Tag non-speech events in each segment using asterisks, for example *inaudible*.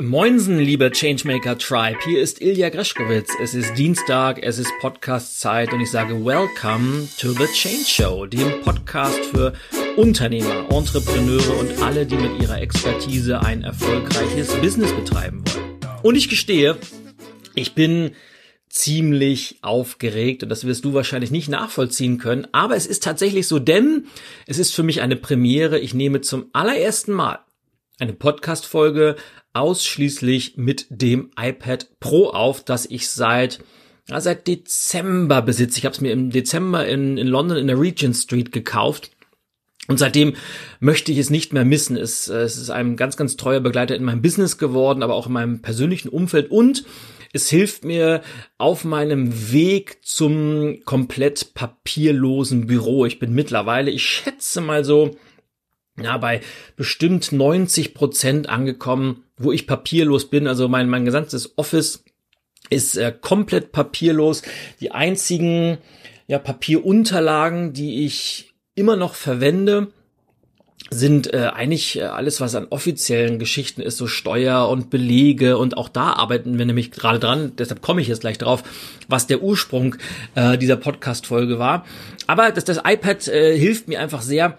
Moinsen, liebe Changemaker Tribe. Hier ist Ilja Greschkowitz. Es ist Dienstag, es ist Podcast-Zeit und ich sage Welcome to the Change Show, dem Podcast für Unternehmer, Entrepreneure und alle, die mit ihrer Expertise ein erfolgreiches Business betreiben wollen. Und ich gestehe, ich bin ziemlich aufgeregt und das wirst du wahrscheinlich nicht nachvollziehen können, aber es ist tatsächlich so, denn es ist für mich eine Premiere. Ich nehme zum allerersten Mal eine Podcast-Folge ausschließlich mit dem iPad Pro auf, das ich seit ja, seit Dezember besitze. Ich habe es mir im Dezember in, in London in der Regent Street gekauft. Und seitdem möchte ich es nicht mehr missen. Es, es ist ein ganz, ganz treuer Begleiter in meinem Business geworden, aber auch in meinem persönlichen Umfeld. Und es hilft mir auf meinem Weg zum komplett papierlosen Büro. Ich bin mittlerweile, ich schätze mal so, ja, bei bestimmt 90 Prozent angekommen, wo ich papierlos bin. Also mein, mein gesamtes Office ist äh, komplett papierlos. Die einzigen ja, Papierunterlagen, die ich immer noch verwende, sind äh, eigentlich äh, alles, was an offiziellen Geschichten ist, so Steuer und Belege und auch da arbeiten wir nämlich gerade dran, deshalb komme ich jetzt gleich drauf, was der Ursprung äh, dieser Podcast-Folge war. Aber das, das iPad äh, hilft mir einfach sehr,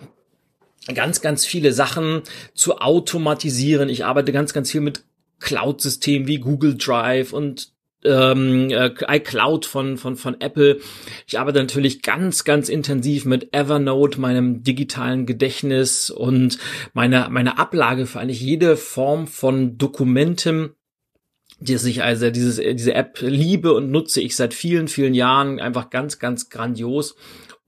ganz, ganz viele Sachen zu automatisieren. Ich arbeite ganz, ganz viel mit Cloud-Systemen wie Google Drive und ähm, äh, iCloud von, von, von Apple. Ich arbeite natürlich ganz, ganz intensiv mit Evernote, meinem digitalen Gedächtnis und meine, meine Ablage für eigentlich jede Form von Dokumenten, die ich also dieses, diese App liebe und nutze ich seit vielen, vielen Jahren einfach ganz, ganz grandios.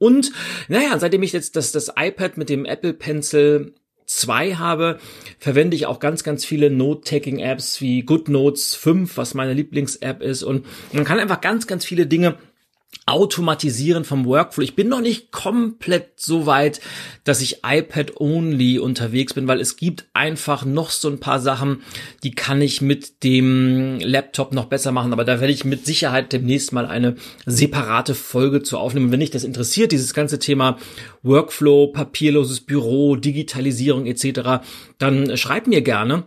Und naja, seitdem ich jetzt das, das iPad mit dem Apple Pencil 2 habe, verwende ich auch ganz, ganz viele Note-Taking-Apps wie GoodNotes 5, was meine Lieblings-App ist. Und man kann einfach ganz, ganz viele Dinge Automatisieren vom Workflow. Ich bin noch nicht komplett so weit, dass ich iPad-only unterwegs bin, weil es gibt einfach noch so ein paar Sachen, die kann ich mit dem Laptop noch besser machen. Aber da werde ich mit Sicherheit demnächst mal eine separate Folge zu aufnehmen. wenn dich das interessiert, dieses ganze Thema Workflow, papierloses Büro, Digitalisierung etc., dann schreib mir gerne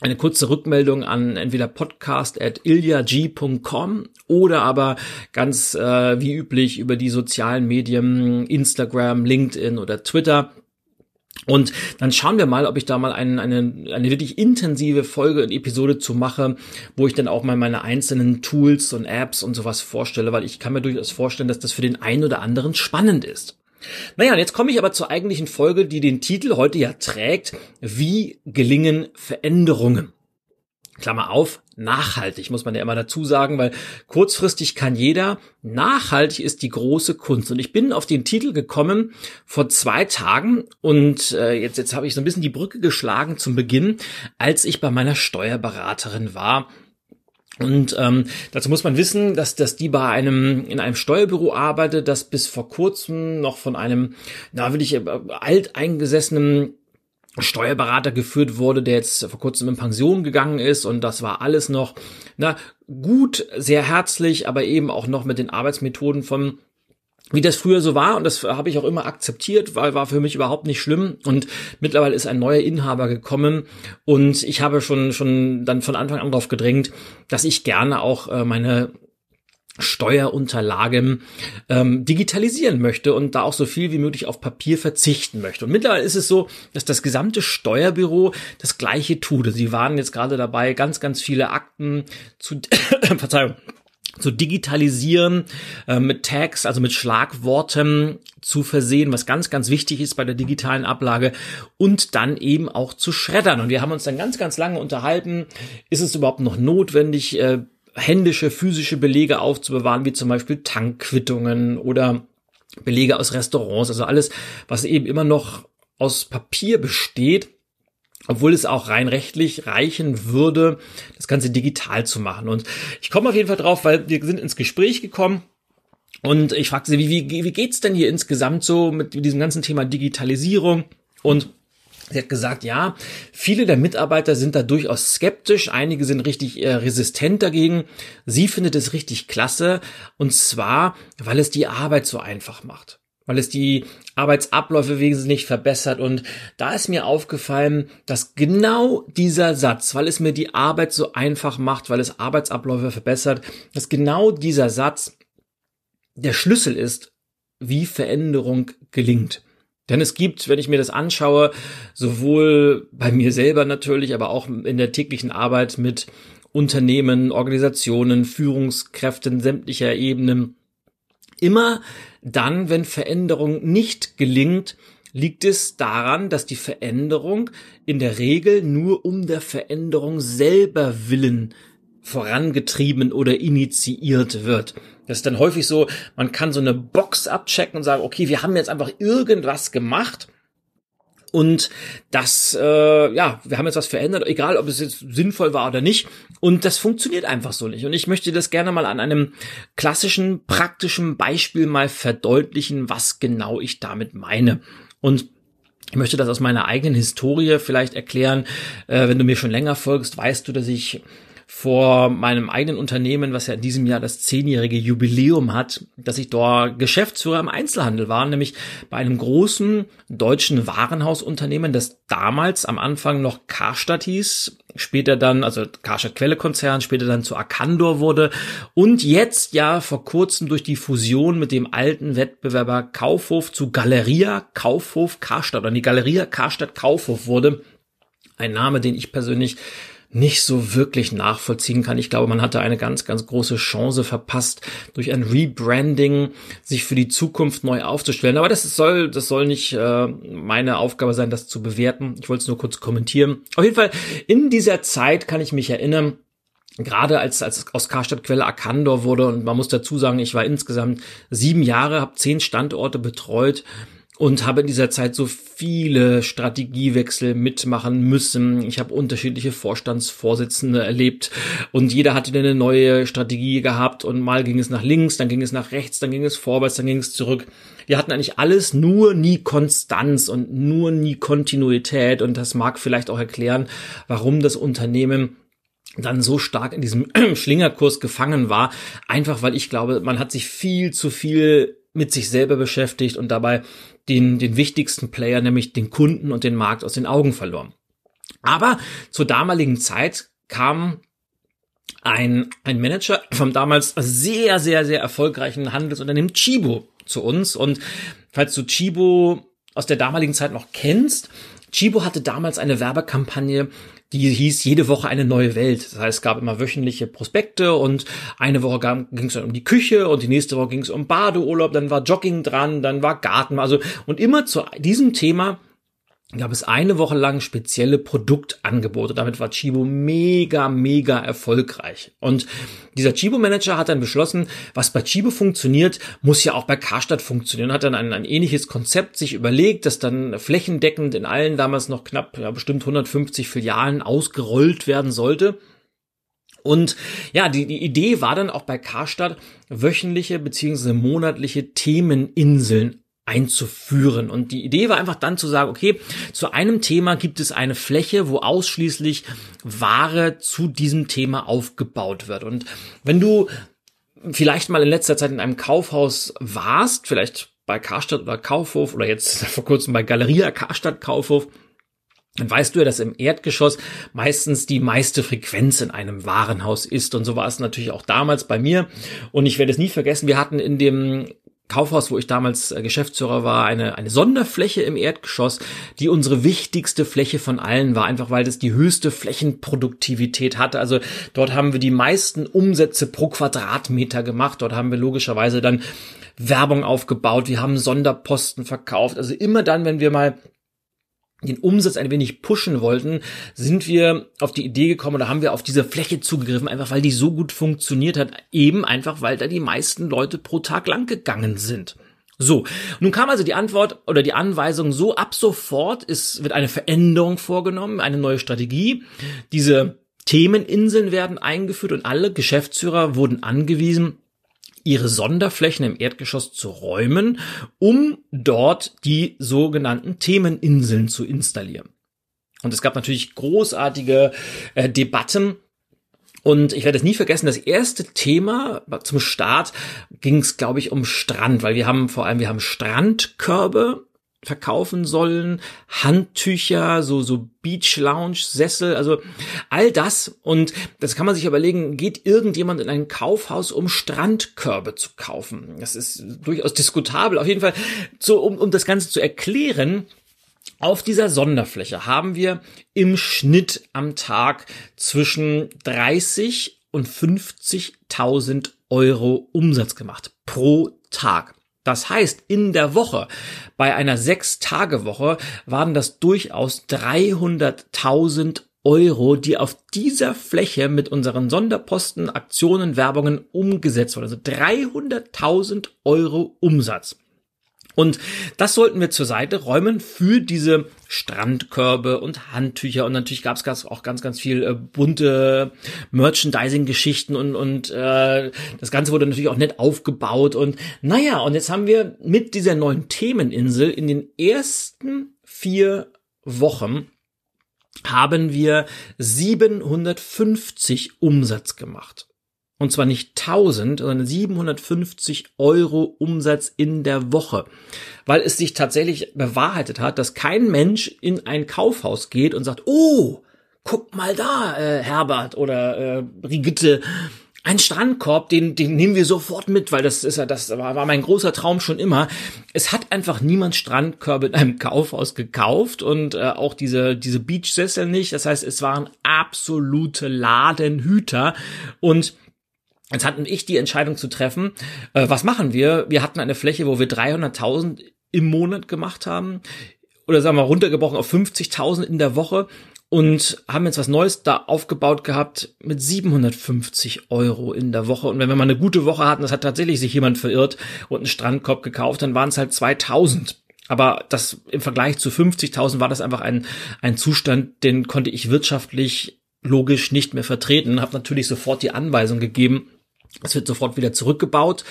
eine kurze Rückmeldung an entweder podcast at ilyag.com oder aber ganz äh, wie üblich über die sozialen Medien Instagram, LinkedIn oder Twitter. Und dann schauen wir mal, ob ich da mal einen, eine, eine wirklich intensive Folge und Episode zu mache, wo ich dann auch mal meine einzelnen Tools und Apps und sowas vorstelle, weil ich kann mir durchaus vorstellen, dass das für den einen oder anderen spannend ist. Naja, und jetzt komme ich aber zur eigentlichen Folge, die den Titel heute ja trägt. Wie gelingen Veränderungen? Klammer auf, nachhaltig, muss man ja immer dazu sagen, weil kurzfristig kann jeder, nachhaltig ist die große Kunst. Und ich bin auf den Titel gekommen vor zwei Tagen und äh, jetzt, jetzt habe ich so ein bisschen die Brücke geschlagen zum Beginn, als ich bei meiner Steuerberaterin war und ähm, dazu muss man wissen, dass, dass die bei einem in einem Steuerbüro arbeitet, das bis vor kurzem noch von einem, na wirklich äh, alteingesessenen Steuerberater geführt wurde, der jetzt vor kurzem in Pension gegangen ist. Und das war alles noch na gut, sehr herzlich, aber eben auch noch mit den Arbeitsmethoden von wie das früher so war und das habe ich auch immer akzeptiert, weil war für mich überhaupt nicht schlimm und mittlerweile ist ein neuer Inhaber gekommen und ich habe schon schon dann von Anfang an darauf gedrängt, dass ich gerne auch äh, meine Steuerunterlagen ähm, digitalisieren möchte und da auch so viel wie möglich auf Papier verzichten möchte. Und mittlerweile ist es so, dass das gesamte Steuerbüro das gleiche tut. Sie waren jetzt gerade dabei, ganz, ganz viele Akten zu, *coughs* Verzeihung, zu digitalisieren, äh, mit Tags, also mit Schlagworten zu versehen, was ganz, ganz wichtig ist bei der digitalen Ablage und dann eben auch zu schreddern. Und wir haben uns dann ganz, ganz lange unterhalten, ist es überhaupt noch notwendig, äh, händische, physische Belege aufzubewahren, wie zum Beispiel Tankquittungen oder Belege aus Restaurants, also alles, was eben immer noch aus Papier besteht obwohl es auch rein rechtlich reichen würde, das Ganze digital zu machen. Und ich komme auf jeden Fall drauf, weil wir sind ins Gespräch gekommen und ich fragte sie, wie, wie, wie geht's denn hier insgesamt so mit diesem ganzen Thema Digitalisierung? Und Sie hat gesagt, ja, viele der Mitarbeiter sind da durchaus skeptisch, einige sind richtig äh, resistent dagegen. Sie findet es richtig klasse und zwar, weil es die Arbeit so einfach macht. Weil es die Arbeitsabläufe wesentlich verbessert. Und da ist mir aufgefallen, dass genau dieser Satz, weil es mir die Arbeit so einfach macht, weil es Arbeitsabläufe verbessert, dass genau dieser Satz der Schlüssel ist, wie Veränderung gelingt. Denn es gibt, wenn ich mir das anschaue, sowohl bei mir selber natürlich, aber auch in der täglichen Arbeit mit Unternehmen, Organisationen, Führungskräften sämtlicher Ebenen, immer dann, wenn Veränderung nicht gelingt, liegt es daran, dass die Veränderung in der Regel nur um der Veränderung selber willen vorangetrieben oder initiiert wird. Das ist dann häufig so, man kann so eine Box abchecken und sagen, okay, wir haben jetzt einfach irgendwas gemacht und das, äh, ja, wir haben jetzt was verändert, egal ob es jetzt sinnvoll war oder nicht. Und das funktioniert einfach so nicht. Und ich möchte das gerne mal an einem klassischen, praktischen Beispiel mal verdeutlichen, was genau ich damit meine. Und ich möchte das aus meiner eigenen Historie vielleicht erklären. Äh, wenn du mir schon länger folgst, weißt du, dass ich vor meinem eigenen Unternehmen, was ja in diesem Jahr das zehnjährige Jubiläum hat, dass ich dort Geschäftsführer im Einzelhandel war, nämlich bei einem großen deutschen Warenhausunternehmen, das damals am Anfang noch Karstadt hieß, später dann, also Karstadt Quelle Konzern, später dann zu Arcandor wurde und jetzt ja vor kurzem durch die Fusion mit dem alten Wettbewerber Kaufhof zu Galeria Kaufhof Karstadt oder die Galeria Karstadt Kaufhof wurde. Ein Name, den ich persönlich nicht so wirklich nachvollziehen kann. Ich glaube, man hatte eine ganz, ganz große Chance verpasst, durch ein Rebranding sich für die Zukunft neu aufzustellen. Aber das soll, das soll nicht äh, meine Aufgabe sein, das zu bewerten. Ich wollte es nur kurz kommentieren. Auf jeden Fall, in dieser Zeit kann ich mich erinnern, gerade als, als aus Karstadt Quelle Arcandor wurde und man muss dazu sagen, ich war insgesamt sieben Jahre, habe zehn Standorte betreut und habe in dieser Zeit so viele Strategiewechsel mitmachen müssen. Ich habe unterschiedliche Vorstandsvorsitzende erlebt und jeder hatte eine neue Strategie gehabt und mal ging es nach links, dann ging es nach rechts, dann ging es vorwärts, dann ging es zurück. Wir hatten eigentlich alles nur nie Konstanz und nur nie Kontinuität und das mag vielleicht auch erklären, warum das Unternehmen dann so stark in diesem *clears throat* Schlingerkurs gefangen war, einfach weil ich glaube, man hat sich viel zu viel mit sich selber beschäftigt und dabei den, den wichtigsten Player, nämlich den Kunden und den Markt aus den Augen verloren. Aber zur damaligen Zeit kam ein, ein Manager vom damals sehr, sehr, sehr erfolgreichen Handelsunternehmen Chibo zu uns. Und falls du Chibo aus der damaligen Zeit noch kennst, Chibo hatte damals eine Werbekampagne, die hieß jede Woche eine neue Welt. Das heißt, es gab immer wöchentliche Prospekte und eine Woche ging es um die Küche und die nächste Woche ging es um Badeurlaub, dann war Jogging dran, dann war Garten, also und immer zu diesem Thema gab es eine Woche lang spezielle Produktangebote. Damit war Chibo mega, mega erfolgreich. Und dieser Chibo-Manager hat dann beschlossen, was bei Chibo funktioniert, muss ja auch bei Karstadt funktionieren. Hat dann ein, ein ähnliches Konzept sich überlegt, das dann flächendeckend in allen damals noch knapp, ja, bestimmt 150 Filialen ausgerollt werden sollte. Und ja, die, die Idee war dann auch bei Karstadt wöchentliche beziehungsweise monatliche Themeninseln einzuführen. Und die Idee war einfach dann zu sagen, okay, zu einem Thema gibt es eine Fläche, wo ausschließlich Ware zu diesem Thema aufgebaut wird. Und wenn du vielleicht mal in letzter Zeit in einem Kaufhaus warst, vielleicht bei Karstadt oder Kaufhof oder jetzt *laughs* vor kurzem bei Galeria Karstadt Kaufhof, dann weißt du ja, dass im Erdgeschoss meistens die meiste Frequenz in einem Warenhaus ist. Und so war es natürlich auch damals bei mir. Und ich werde es nie vergessen, wir hatten in dem Kaufhaus, wo ich damals äh, Geschäftsführer war, eine, eine Sonderfläche im Erdgeschoss, die unsere wichtigste Fläche von allen war, einfach weil das die höchste Flächenproduktivität hatte. Also dort haben wir die meisten Umsätze pro Quadratmeter gemacht. Dort haben wir logischerweise dann Werbung aufgebaut. Wir haben Sonderposten verkauft. Also immer dann, wenn wir mal den Umsatz ein wenig pushen wollten, sind wir auf die Idee gekommen oder haben wir auf diese Fläche zugegriffen, einfach weil die so gut funktioniert hat, eben einfach weil da die meisten Leute pro Tag lang gegangen sind. So, nun kam also die Antwort oder die Anweisung so, ab sofort ist, wird eine Veränderung vorgenommen, eine neue Strategie. Diese Themeninseln werden eingeführt und alle Geschäftsführer wurden angewiesen, ihre Sonderflächen im Erdgeschoss zu räumen, um dort die sogenannten Themeninseln zu installieren. Und es gab natürlich großartige äh, Debatten Und ich werde es nie vergessen, das erste Thema zum Start ging es, glaube ich, um Strand, weil wir haben vor allem, wir haben Strandkörbe verkaufen sollen, Handtücher, so, so Beach Lounge Sessel, also all das. Und das kann man sich überlegen, geht irgendjemand in ein Kaufhaus, um Strandkörbe zu kaufen? Das ist durchaus diskutabel. Auf jeden Fall, so, um, um das Ganze zu erklären, auf dieser Sonderfläche haben wir im Schnitt am Tag zwischen 30 und 50.000 Euro Umsatz gemacht pro Tag. Das heißt, in der Woche, bei einer Sechs-Tage-Woche, waren das durchaus 300.000 Euro, die auf dieser Fläche mit unseren Sonderposten, Aktionen, Werbungen umgesetzt wurden. Also 300.000 Euro Umsatz. Und das sollten wir zur Seite räumen für diese Strandkörbe und Handtücher. Und natürlich gab es auch ganz, ganz viel äh, bunte Merchandising-Geschichten und, und äh, das Ganze wurde natürlich auch nett aufgebaut. Und naja, und jetzt haben wir mit dieser neuen Themeninsel in den ersten vier Wochen haben wir 750 Umsatz gemacht. Und zwar nicht 1000, sondern 750 Euro Umsatz in der Woche. Weil es sich tatsächlich bewahrheitet hat, dass kein Mensch in ein Kaufhaus geht und sagt, oh, guck mal da, äh, Herbert oder äh, Brigitte, ein Strandkorb, den, den nehmen wir sofort mit, weil das ist ja, das war, war mein großer Traum schon immer. Es hat einfach niemand Strandkörbe in einem Kaufhaus gekauft und äh, auch diese, diese Beachsessel nicht. Das heißt, es waren absolute Ladenhüter und Jetzt hatten ich die Entscheidung zu treffen, äh, was machen wir? Wir hatten eine Fläche, wo wir 300.000 im Monat gemacht haben oder sagen wir runtergebrochen auf 50.000 in der Woche und haben jetzt was Neues da aufgebaut gehabt mit 750 Euro in der Woche. Und wenn wir mal eine gute Woche hatten, das hat tatsächlich sich jemand verirrt und einen Strandkorb gekauft, dann waren es halt 2000. Aber das im Vergleich zu 50.000 war das einfach ein, ein Zustand, den konnte ich wirtschaftlich logisch nicht mehr vertreten. Habe natürlich sofort die Anweisung gegeben, es wird sofort wieder zurückgebaut.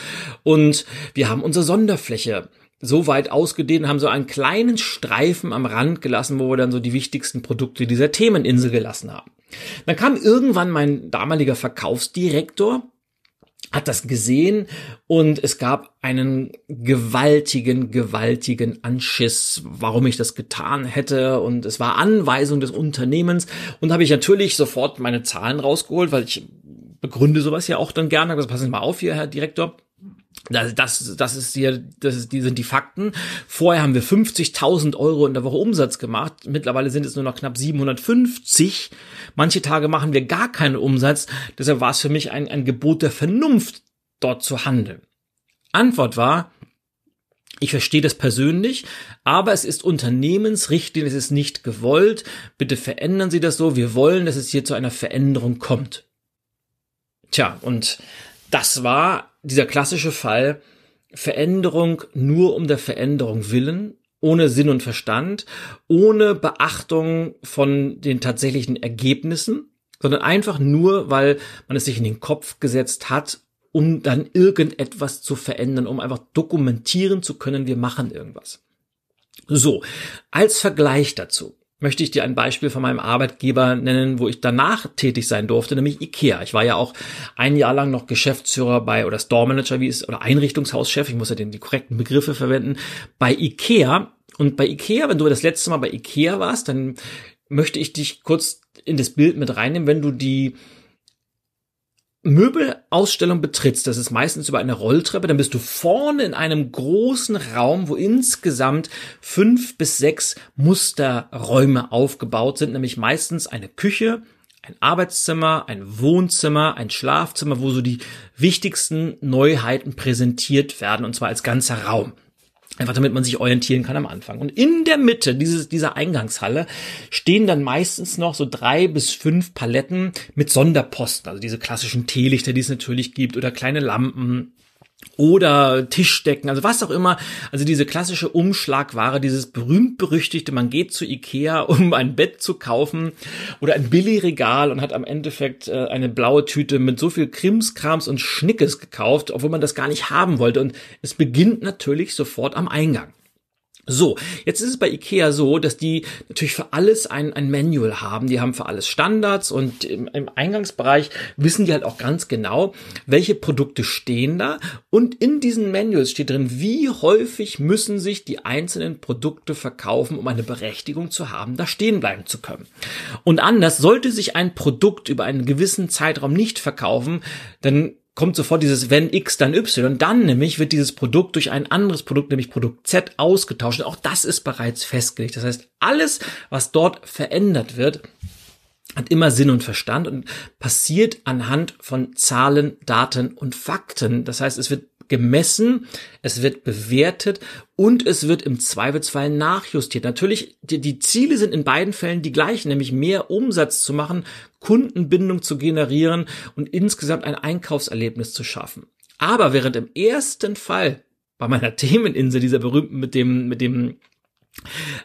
Und wir haben unsere Sonderfläche so weit ausgedehnt, haben so einen kleinen Streifen am Rand gelassen, wo wir dann so die wichtigsten Produkte dieser Themeninsel gelassen haben. Dann kam irgendwann mein damaliger Verkaufsdirektor, hat das gesehen und es gab einen gewaltigen, gewaltigen Anschiss, warum ich das getan hätte. Und es war Anweisung des Unternehmens. Und habe ich natürlich sofort meine Zahlen rausgeholt, weil ich begründe sowas ja auch dann gerne. Das passen Sie mal auf hier, Herr Direktor. Das, das, das ist hier, das ist, die sind die Fakten. Vorher haben wir 50.000 Euro in der Woche Umsatz gemacht. Mittlerweile sind es nur noch knapp 750. Manche Tage machen wir gar keinen Umsatz. Deshalb war es für mich ein, ein Gebot der Vernunft, dort zu handeln. Antwort war, ich verstehe das persönlich, aber es ist Unternehmensrichtlinie, es ist nicht gewollt. Bitte verändern Sie das so. Wir wollen, dass es hier zu einer Veränderung kommt. Tja, und das war dieser klassische Fall Veränderung nur um der Veränderung willen, ohne Sinn und Verstand, ohne Beachtung von den tatsächlichen Ergebnissen, sondern einfach nur, weil man es sich in den Kopf gesetzt hat, um dann irgendetwas zu verändern, um einfach dokumentieren zu können, wir machen irgendwas. So, als Vergleich dazu möchte ich dir ein Beispiel von meinem Arbeitgeber nennen, wo ich danach tätig sein durfte, nämlich IKEA. Ich war ja auch ein Jahr lang noch Geschäftsführer bei oder Store Manager, wie es oder Einrichtungshauschef, ich muss ja den die korrekten Begriffe verwenden, bei IKEA. Und bei IKEA, wenn du das letzte Mal bei IKEA warst, dann möchte ich dich kurz in das Bild mit reinnehmen, wenn du die Möbelausstellung betrittst, das ist meistens über eine Rolltreppe, dann bist du vorne in einem großen Raum, wo insgesamt fünf bis sechs Musterräume aufgebaut sind, nämlich meistens eine Küche, ein Arbeitszimmer, ein Wohnzimmer, ein Schlafzimmer, wo so die wichtigsten Neuheiten präsentiert werden, und zwar als ganzer Raum. Einfach damit man sich orientieren kann am Anfang. Und in der Mitte dieses, dieser Eingangshalle stehen dann meistens noch so drei bis fünf Paletten mit Sonderposten. Also diese klassischen Teelichter, die es natürlich gibt, oder kleine Lampen, oder Tischdecken, also was auch immer. Also diese klassische Umschlagware, dieses berühmt-berüchtigte, man geht zu Ikea, *laughs* um ein Bett zu kaufen oder ein Billigregal und hat am Endeffekt äh, eine blaue Tüte mit so viel Krimskrams und Schnickes gekauft, obwohl man das gar nicht haben wollte. Und es beginnt natürlich sofort am Eingang. So, jetzt ist es bei IKEA so, dass die natürlich für alles ein, ein Manual haben. Die haben für alles Standards und im, im, Eingangsbereich wissen die halt auch ganz genau, welche Produkte stehen da. Und in diesen Manuals steht drin, wie häufig müssen sich die einzelnen Produkte verkaufen, um eine Berechtigung zu haben, da stehen bleiben zu können. Und anders sollte sich ein Produkt über einen gewissen Zeitraum nicht verkaufen, dann kommt sofort dieses wenn X dann Y. Dann nämlich wird dieses Produkt durch ein anderes Produkt, nämlich Produkt Z, ausgetauscht. Und auch das ist bereits festgelegt. Das heißt, alles, was dort verändert wird, hat immer Sinn und Verstand und passiert anhand von Zahlen, Daten und Fakten. Das heißt, es wird gemessen, es wird bewertet und es wird im Zweifelsfall nachjustiert. Natürlich, die, die, Ziele sind in beiden Fällen die gleichen, nämlich mehr Umsatz zu machen, Kundenbindung zu generieren und insgesamt ein Einkaufserlebnis zu schaffen. Aber während im ersten Fall bei meiner *laughs* Themeninsel, dieser berühmten mit dem, mit dem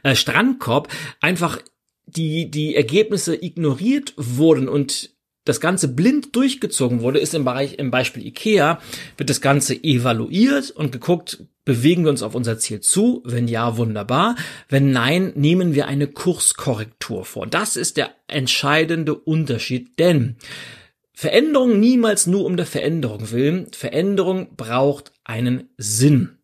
äh, Strandkorb, einfach die, die Ergebnisse ignoriert wurden und das Ganze blind durchgezogen wurde, ist im Bereich, im Beispiel IKEA, wird das Ganze evaluiert und geguckt, bewegen wir uns auf unser Ziel zu? Wenn ja, wunderbar. Wenn nein, nehmen wir eine Kurskorrektur vor. Das ist der entscheidende Unterschied, denn Veränderung niemals nur um der Veränderung willen. Veränderung braucht einen Sinn.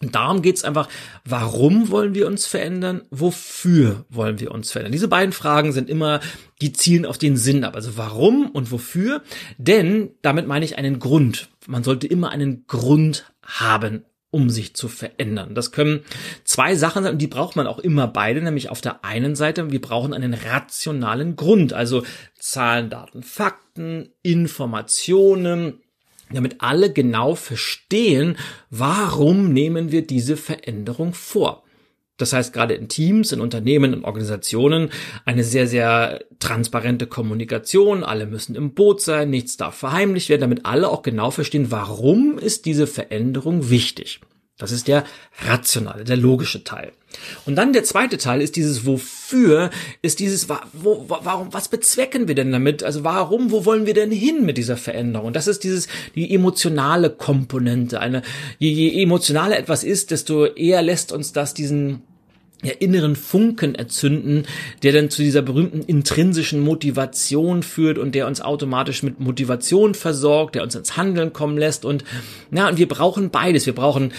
Und darum geht's einfach, warum wollen wir uns verändern? Wofür wollen wir uns verändern? Diese beiden Fragen sind immer, die zielen auf den Sinn ab. Also warum und wofür? Denn damit meine ich einen Grund. Man sollte immer einen Grund haben, um sich zu verändern. Das können zwei Sachen sein und die braucht man auch immer beide, nämlich auf der einen Seite, wir brauchen einen rationalen Grund, also Zahlen, Daten, Fakten, Informationen, damit alle genau verstehen, warum nehmen wir diese Veränderung vor. Das heißt, gerade in Teams, in Unternehmen, in Organisationen eine sehr, sehr transparente Kommunikation. Alle müssen im Boot sein, nichts darf verheimlicht werden, damit alle auch genau verstehen, warum ist diese Veränderung wichtig. Das ist der rationale, der logische Teil. Und dann der zweite Teil ist dieses Wofür, ist dieses, wo, warum, was bezwecken wir denn damit? Also warum, wo wollen wir denn hin mit dieser Veränderung? Das ist dieses, die emotionale Komponente. Eine, je, je emotionaler etwas ist, desto eher lässt uns das diesen, ja, inneren Funken erzünden, der dann zu dieser berühmten intrinsischen Motivation führt und der uns automatisch mit Motivation versorgt, der uns ins Handeln kommen lässt und ja, und wir brauchen beides. Wir brauchen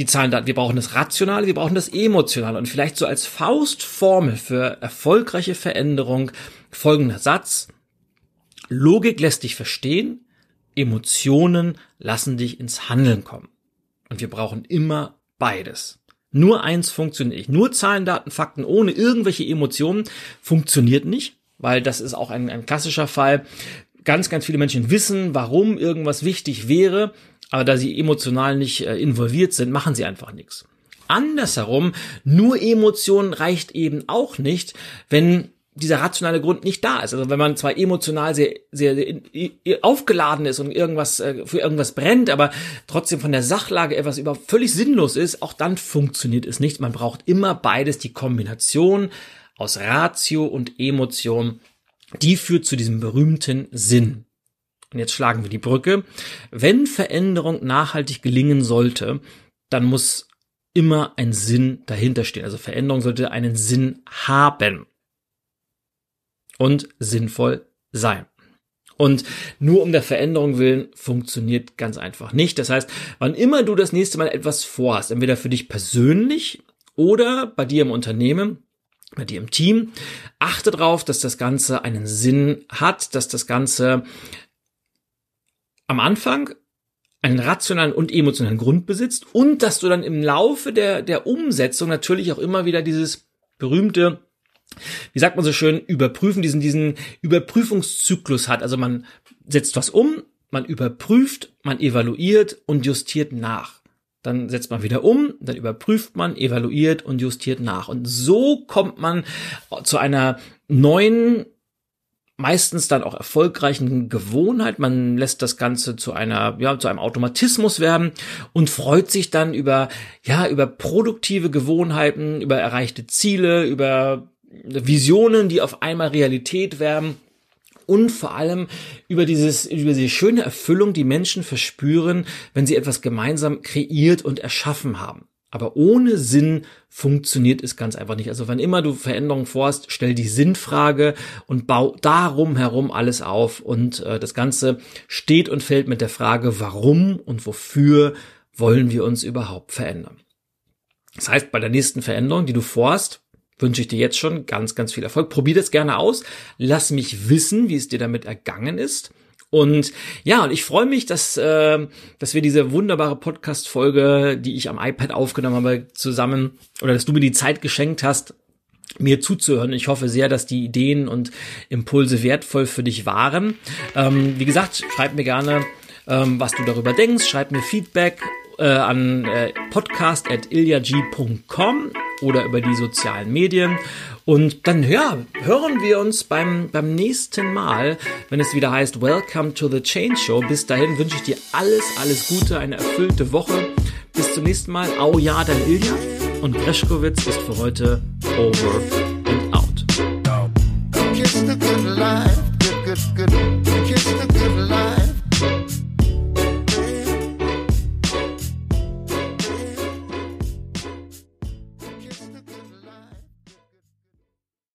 die Zahlen da, wir brauchen das Rationale, wir brauchen das Emotionale und vielleicht so als Faustformel für erfolgreiche Veränderung folgender Satz. Logik lässt dich verstehen, Emotionen lassen dich ins Handeln kommen. Und wir brauchen immer beides. Nur eins funktioniert nicht. Nur Zahlen, Daten, Fakten ohne irgendwelche Emotionen funktioniert nicht, weil das ist auch ein, ein klassischer Fall. Ganz, ganz viele Menschen wissen, warum irgendwas wichtig wäre, aber da sie emotional nicht äh, involviert sind, machen sie einfach nichts. Andersherum, nur Emotionen reicht eben auch nicht, wenn dieser rationale Grund nicht da ist. Also wenn man zwar emotional sehr, sehr, sehr aufgeladen ist und irgendwas äh, für irgendwas brennt, aber trotzdem von der Sachlage etwas über völlig sinnlos ist, auch dann funktioniert es nicht. Man braucht immer beides, die Kombination aus Ratio und Emotion, die führt zu diesem berühmten Sinn. Und jetzt schlagen wir die Brücke. Wenn Veränderung nachhaltig gelingen sollte, dann muss immer ein Sinn dahinter stehen. Also Veränderung sollte einen Sinn haben und sinnvoll sein. Und nur um der Veränderung willen funktioniert ganz einfach nicht. Das heißt, wann immer du das nächste Mal etwas vorhast, entweder für dich persönlich oder bei dir im Unternehmen, bei dir im Team, achte darauf, dass das Ganze einen Sinn hat, dass das Ganze am Anfang einen rationalen und emotionalen Grund besitzt und dass du dann im Laufe der, der Umsetzung natürlich auch immer wieder dieses berühmte, wie sagt man so schön, überprüfen, diesen, diesen Überprüfungszyklus hat. Also man setzt was um, man überprüft, man evaluiert und justiert nach. Dann setzt man wieder um, dann überprüft man, evaluiert und justiert nach. Und so kommt man zu einer neuen meistens dann auch erfolgreichen Gewohnheit. Man lässt das Ganze zu einer, ja, zu einem Automatismus werden und freut sich dann über, ja, über produktive Gewohnheiten, über erreichte Ziele, über Visionen, die auf einmal Realität werden und vor allem über dieses, über diese schöne Erfüllung, die Menschen verspüren, wenn sie etwas gemeinsam kreiert und erschaffen haben. Aber ohne Sinn funktioniert es ganz einfach nicht. Also wenn immer du Veränderungen vorhast, stell die Sinnfrage und bau darum herum alles auf. Und äh, das Ganze steht und fällt mit der Frage, warum und wofür wollen wir uns überhaupt verändern. Das heißt, bei der nächsten Veränderung, die du vorhast, wünsche ich dir jetzt schon ganz, ganz viel Erfolg. Probier das gerne aus. Lass mich wissen, wie es dir damit ergangen ist. Und ja, und ich freue mich, dass, äh, dass wir diese wunderbare Podcast-Folge, die ich am iPad aufgenommen habe, zusammen, oder dass du mir die Zeit geschenkt hast, mir zuzuhören. Ich hoffe sehr, dass die Ideen und Impulse wertvoll für dich waren. Ähm, wie gesagt, schreib mir gerne, ähm, was du darüber denkst. Schreib mir Feedback äh, an äh, podcast.ilyag.com oder über die sozialen Medien. Und dann, ja, hören wir uns beim, beim nächsten Mal, wenn es wieder heißt Welcome to the Change Show. Bis dahin wünsche ich dir alles, alles Gute, eine erfüllte Woche. Bis zum nächsten Mal. Au ja, dein Ilja. Und Greschkowitz ist für heute over.